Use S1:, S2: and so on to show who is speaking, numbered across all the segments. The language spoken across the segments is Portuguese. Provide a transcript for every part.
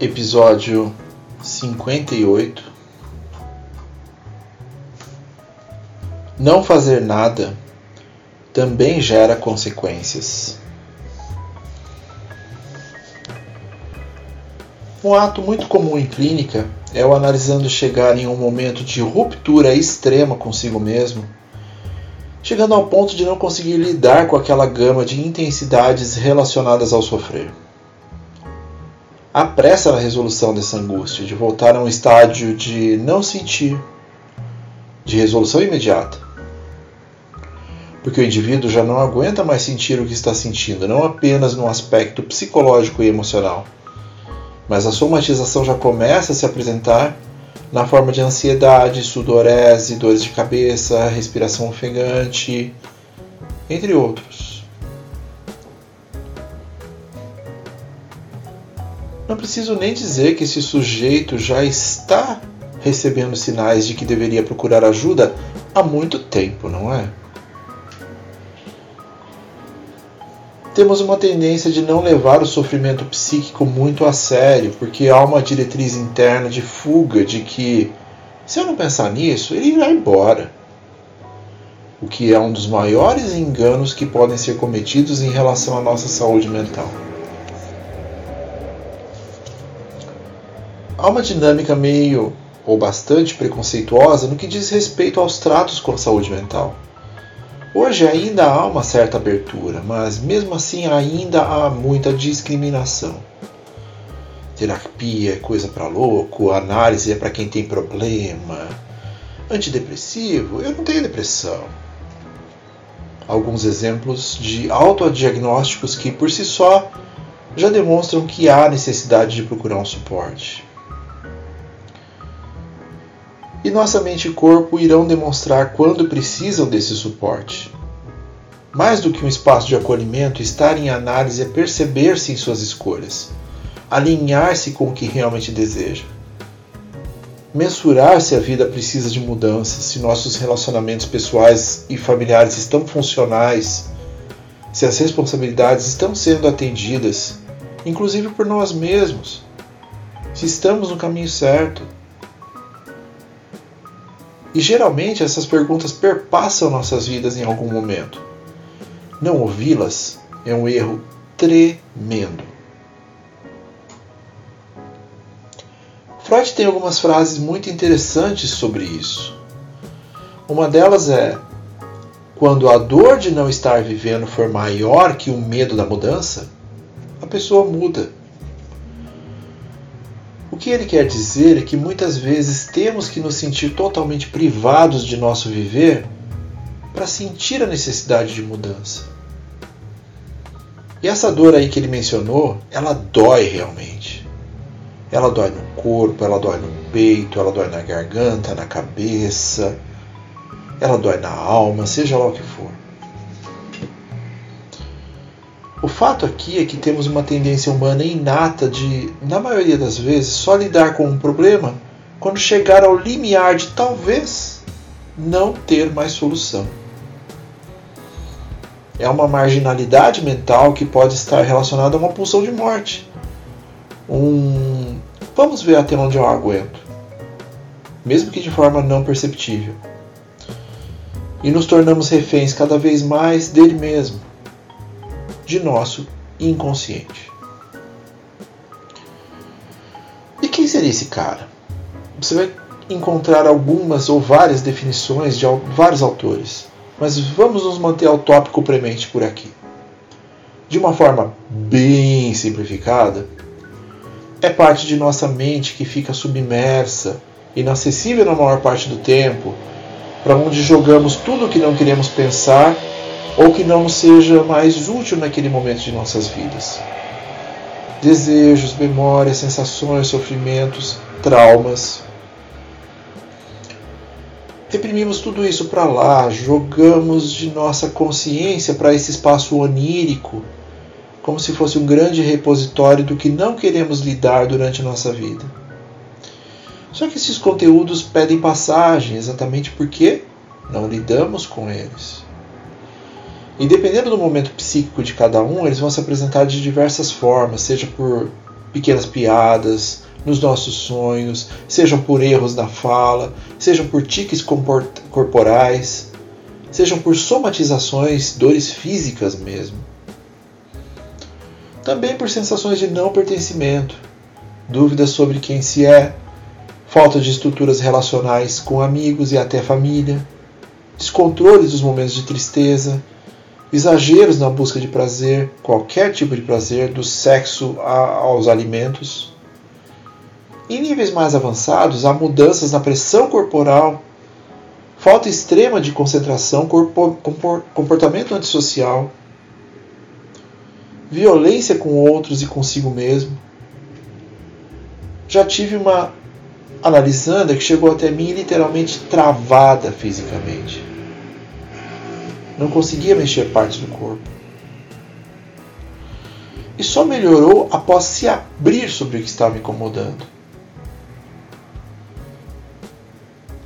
S1: Episódio 58 Não fazer nada também gera consequências. Um ato muito comum em clínica é o analisando chegar em um momento de ruptura extrema consigo mesmo, chegando ao ponto de não conseguir lidar com aquela gama de intensidades relacionadas ao sofrer. Há pressa na resolução dessa angústia, de voltar a um estádio de não sentir, de resolução imediata porque o indivíduo já não aguenta mais sentir o que está sentindo, não apenas no aspecto psicológico e emocional, mas a somatização já começa a se apresentar na forma de ansiedade, sudorese, dores de cabeça, respiração ofegante, entre outros. Não preciso nem dizer que esse sujeito já está recebendo sinais de que deveria procurar ajuda há muito tempo, não é? temos uma tendência de não levar o sofrimento psíquico muito a sério, porque há uma diretriz interna de fuga de que se eu não pensar nisso, ele irá embora. O que é um dos maiores enganos que podem ser cometidos em relação à nossa saúde mental. Há uma dinâmica meio ou bastante preconceituosa no que diz respeito aos tratos com a saúde mental. Hoje ainda há uma certa abertura, mas mesmo assim ainda há muita discriminação. Terapia é coisa para louco, análise é para quem tem problema. Antidepressivo, eu não tenho depressão. Alguns exemplos de autodiagnósticos que por si só já demonstram que há necessidade de procurar um suporte e nossa mente e corpo irão demonstrar quando precisam desse suporte. Mais do que um espaço de acolhimento, estar em análise é perceber-se em suas escolhas, alinhar-se com o que realmente deseja. Mensurar se a vida precisa de mudança, se nossos relacionamentos pessoais e familiares estão funcionais, se as responsabilidades estão sendo atendidas, inclusive por nós mesmos, se estamos no caminho certo e geralmente essas perguntas perpassam nossas vidas em algum momento. Não ouvi-las é um erro tremendo. Freud tem algumas frases muito interessantes sobre isso. Uma delas é: quando a dor de não estar vivendo for maior que o medo da mudança, a pessoa muda que ele quer dizer é que muitas vezes temos que nos sentir totalmente privados de nosso viver para sentir a necessidade de mudança. E essa dor aí que ele mencionou, ela dói realmente. Ela dói no corpo, ela dói no peito, ela dói na garganta, na cabeça, ela dói na alma, seja lá o que for. O fato aqui é que temos uma tendência humana inata de, na maioria das vezes, só lidar com um problema quando chegar ao limiar de talvez não ter mais solução. É uma marginalidade mental que pode estar relacionada a uma pulsão de morte. Um vamos ver até onde eu aguento, mesmo que de forma não perceptível. E nos tornamos reféns cada vez mais dele mesmo de nosso inconsciente. E quem seria esse cara? Você vai encontrar algumas ou várias definições de vários autores, mas vamos nos manter ao tópico premente por aqui. De uma forma bem simplificada, é parte de nossa mente que fica submersa, inacessível na maior parte do tempo, para onde jogamos tudo o que não queremos pensar ou que não seja mais útil naquele momento de nossas vidas. desejos, memórias, sensações, sofrimentos, traumas. Reprimimos tudo isso para lá, jogamos de nossa consciência para esse espaço onírico, como se fosse um grande repositório do que não queremos lidar durante a nossa vida. Só que esses conteúdos pedem passagem exatamente porque não lidamos com eles. E dependendo do momento psíquico de cada um, eles vão se apresentar de diversas formas, seja por pequenas piadas, nos nossos sonhos, sejam por erros na fala, sejam por tiques corporais, sejam por somatizações, dores físicas mesmo. Também por sensações de não pertencimento, dúvidas sobre quem se é, falta de estruturas relacionais com amigos e até família, descontroles dos momentos de tristeza, exageros na busca de prazer, qualquer tipo de prazer, do sexo aos alimentos. Em níveis mais avançados, há mudanças na pressão corporal, falta extrema de concentração, comportamento antissocial, violência com outros e consigo mesmo. Já tive uma analisanda que chegou até mim literalmente travada fisicamente não conseguia mexer partes do corpo. E só melhorou após se abrir sobre o que estava incomodando.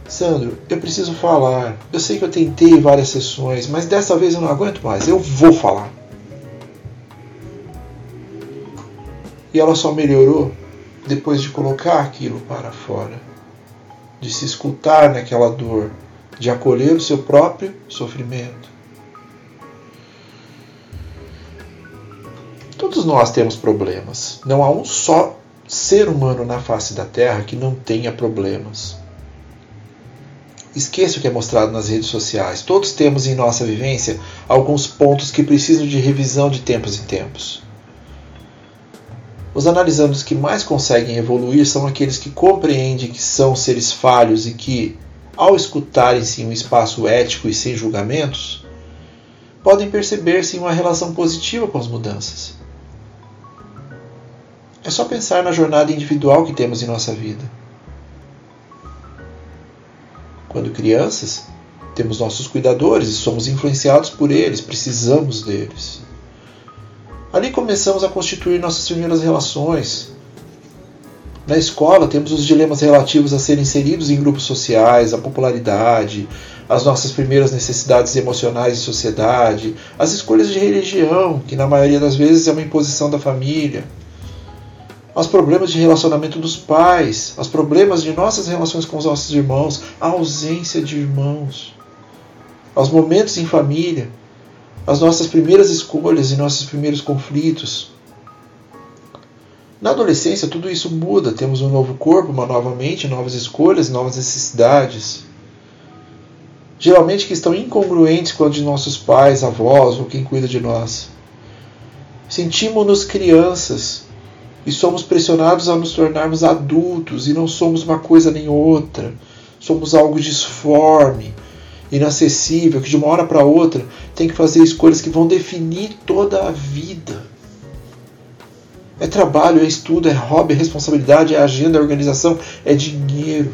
S1: Sandro, eu preciso falar. Eu sei que eu tentei várias sessões, mas dessa vez eu não aguento mais. Eu vou falar. E ela só melhorou depois de colocar aquilo para fora, de se escutar naquela dor, de acolher o seu próprio sofrimento. Todos nós temos problemas. Não há um só ser humano na face da Terra que não tenha problemas. Esqueça o que é mostrado nas redes sociais. Todos temos em nossa vivência alguns pontos que precisam de revisão de tempos em tempos. Os analisandos que mais conseguem evoluir são aqueles que compreendem que são seres falhos e que, ao escutarem-se em um espaço ético e sem julgamentos, podem perceber-se em uma relação positiva com as mudanças. É só pensar na jornada individual que temos em nossa vida. Quando crianças, temos nossos cuidadores e somos influenciados por eles, precisamos deles. Ali começamos a constituir nossas primeiras relações. Na escola, temos os dilemas relativos a serem inseridos em grupos sociais, a popularidade, as nossas primeiras necessidades emocionais de sociedade, as escolhas de religião, que na maioria das vezes é uma imposição da família aos problemas de relacionamento dos pais, aos problemas de nossas relações com os nossos irmãos, a ausência de irmãos, aos momentos em família, as nossas primeiras escolhas e nossos primeiros conflitos. Na adolescência, tudo isso muda, temos um novo corpo, uma nova mente, novas escolhas, novas necessidades. Geralmente que estão incongruentes com a de nossos pais, avós ou quem cuida de nós. Sentimos-nos crianças, e somos pressionados a nos tornarmos adultos e não somos uma coisa nem outra. Somos algo disforme, inacessível, que de uma hora para outra tem que fazer escolhas que vão definir toda a vida. É trabalho, é estudo, é hobby, é responsabilidade, é agenda, é organização, é dinheiro.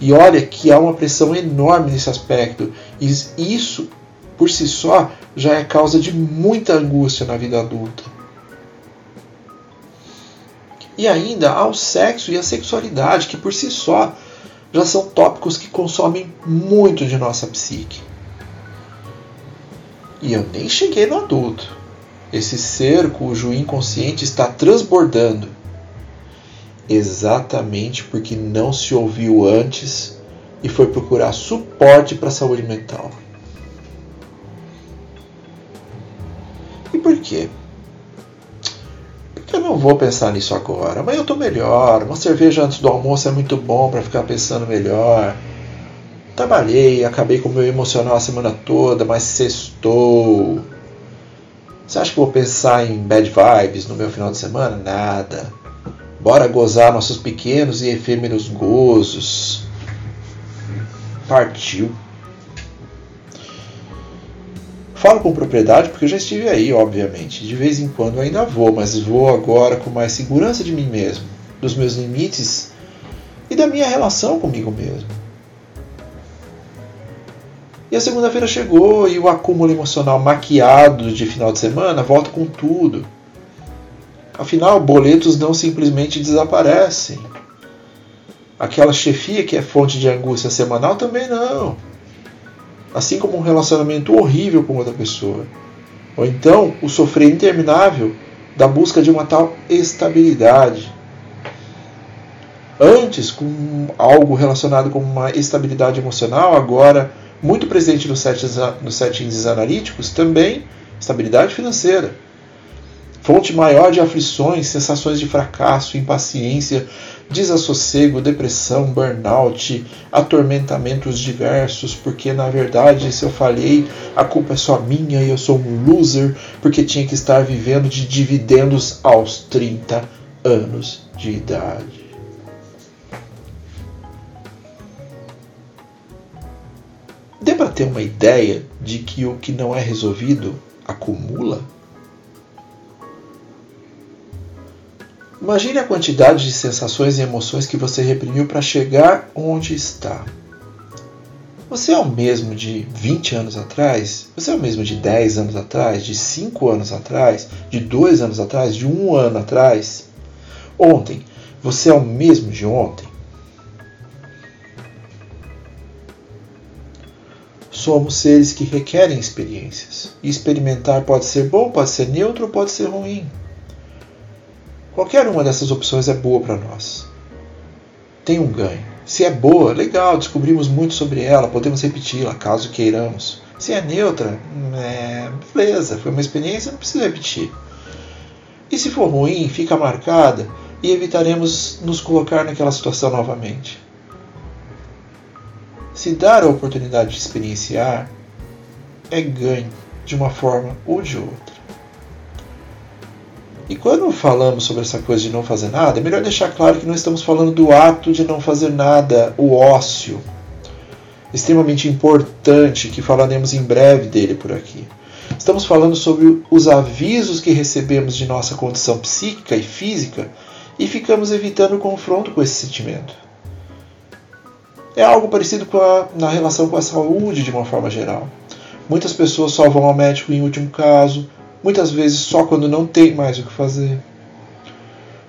S1: E olha que há uma pressão enorme nesse aspecto. E isso, por si só, já é causa de muita angústia na vida adulta. E ainda há o sexo e a sexualidade, que por si só já são tópicos que consomem muito de nossa psique. E eu nem cheguei no adulto. Esse ser cujo inconsciente está transbordando. Exatamente porque não se ouviu antes e foi procurar suporte para a saúde mental. E por quê? Eu não vou pensar nisso agora. Amanhã eu estou melhor. Uma cerveja antes do almoço é muito bom para ficar pensando melhor. Trabalhei, acabei com o meu emocional a semana toda, mas sextou. Você acha que vou pensar em bad vibes no meu final de semana? Nada. Bora gozar nossos pequenos e efêmeros gozos. Partiu. Falo com propriedade porque eu já estive aí, obviamente. De vez em quando ainda vou, mas vou agora com mais segurança de mim mesmo, dos meus limites e da minha relação comigo mesmo. E a segunda-feira chegou e o acúmulo emocional maquiado de final de semana volta com tudo. Afinal, boletos não simplesmente desaparecem. Aquela chefia que é fonte de angústia semanal também não. Assim como um relacionamento horrível com outra pessoa. Ou então o sofrer interminável da busca de uma tal estabilidade. Antes, com algo relacionado com uma estabilidade emocional, agora muito presente nos settings, nos settings analíticos, também estabilidade financeira fonte maior de aflições, sensações de fracasso, impaciência, desassossego, depressão, burnout, atormentamentos diversos, porque na verdade, se eu falhei, a culpa é só minha e eu sou um loser porque tinha que estar vivendo de dividendos aos 30 anos de idade. Dê para ter uma ideia de que o que não é resolvido acumula? Imagine a quantidade de sensações e emoções que você reprimiu para chegar onde está. Você é o mesmo de 20 anos atrás? Você é o mesmo de 10 anos atrás? De 5 anos atrás? De 2 anos atrás? De 1 ano atrás? Ontem, você é o mesmo de ontem? Somos seres que requerem experiências. E experimentar pode ser bom, pode ser neutro, pode ser ruim. Qualquer uma dessas opções é boa para nós. Tem um ganho. Se é boa, legal, descobrimos muito sobre ela, podemos repeti-la caso queiramos. Se é neutra, é, beleza, foi uma experiência, não precisa repetir. E se for ruim, fica marcada e evitaremos nos colocar naquela situação novamente. Se dar a oportunidade de experienciar, é ganho de uma forma ou de outra. E quando falamos sobre essa coisa de não fazer nada, é melhor deixar claro que não estamos falando do ato de não fazer nada, o ócio. Extremamente importante, que falaremos em breve dele por aqui. Estamos falando sobre os avisos que recebemos de nossa condição psíquica e física e ficamos evitando o confronto com esse sentimento. É algo parecido com a, na relação com a saúde de uma forma geral. Muitas pessoas só vão ao médico em último caso, muitas vezes só quando não tem mais o que fazer.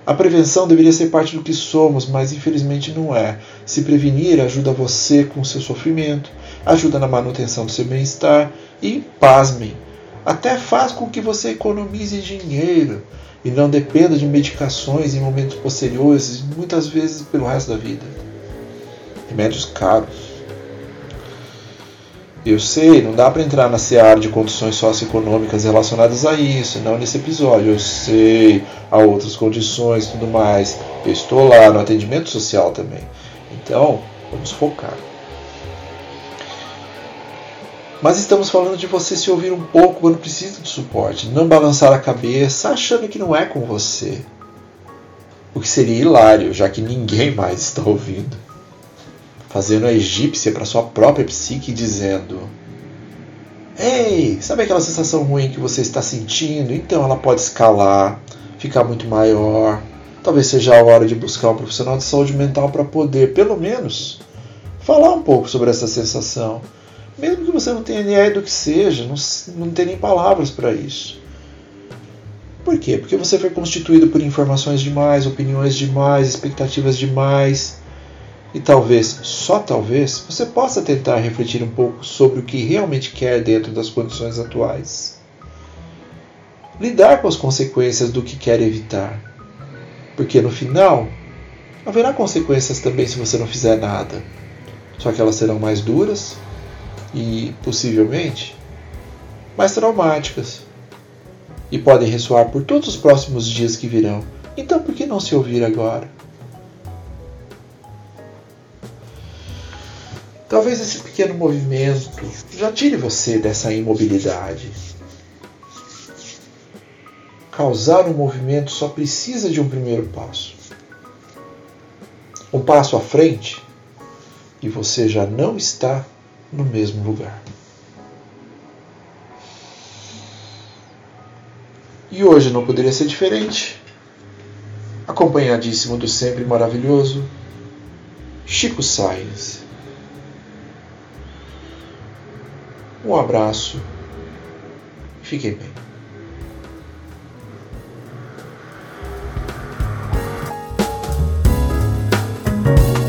S1: A prevenção deveria ser parte do que somos, mas infelizmente não é. Se prevenir ajuda você com seu sofrimento, ajuda na manutenção do seu bem-estar e, pasmem, até faz com que você economize dinheiro e não dependa de medicações em momentos posteriores, muitas vezes pelo resto da vida. Remédios caros. Eu sei, não dá para entrar na seara de condições socioeconômicas relacionadas a isso, não nesse episódio. Eu sei, há outras condições e tudo mais. Eu estou lá no atendimento social também. Então, vamos focar. Mas estamos falando de você se ouvir um pouco quando precisa de suporte, não balançar a cabeça achando que não é com você. O que seria hilário, já que ninguém mais está ouvindo fazendo a egípcia para sua própria psique, dizendo: Ei, sabe aquela sensação ruim que você está sentindo? Então ela pode escalar, ficar muito maior. Talvez seja a hora de buscar um profissional de saúde mental para poder, pelo menos, falar um pouco sobre essa sensação. Mesmo que você não tenha ideia do que seja, não, não tenha nem palavras para isso. Por quê? Porque você foi constituído por informações demais, opiniões demais, expectativas demais e talvez, só talvez, você possa tentar refletir um pouco sobre o que realmente quer dentro das condições atuais. Lidar com as consequências do que quer evitar. Porque no final, haverá consequências também se você não fizer nada. Só que elas serão mais duras e, possivelmente, mais traumáticas. E podem ressoar por todos os próximos dias que virão. Então, por que não se ouvir agora? Talvez esse pequeno movimento já tire você dessa imobilidade. Causar um movimento só precisa de um primeiro passo. Um passo à frente e você já não está no mesmo lugar. E hoje não poderia ser diferente. Acompanhadíssimo do sempre maravilhoso Chico Sainz. um abraço, Fique bem. thank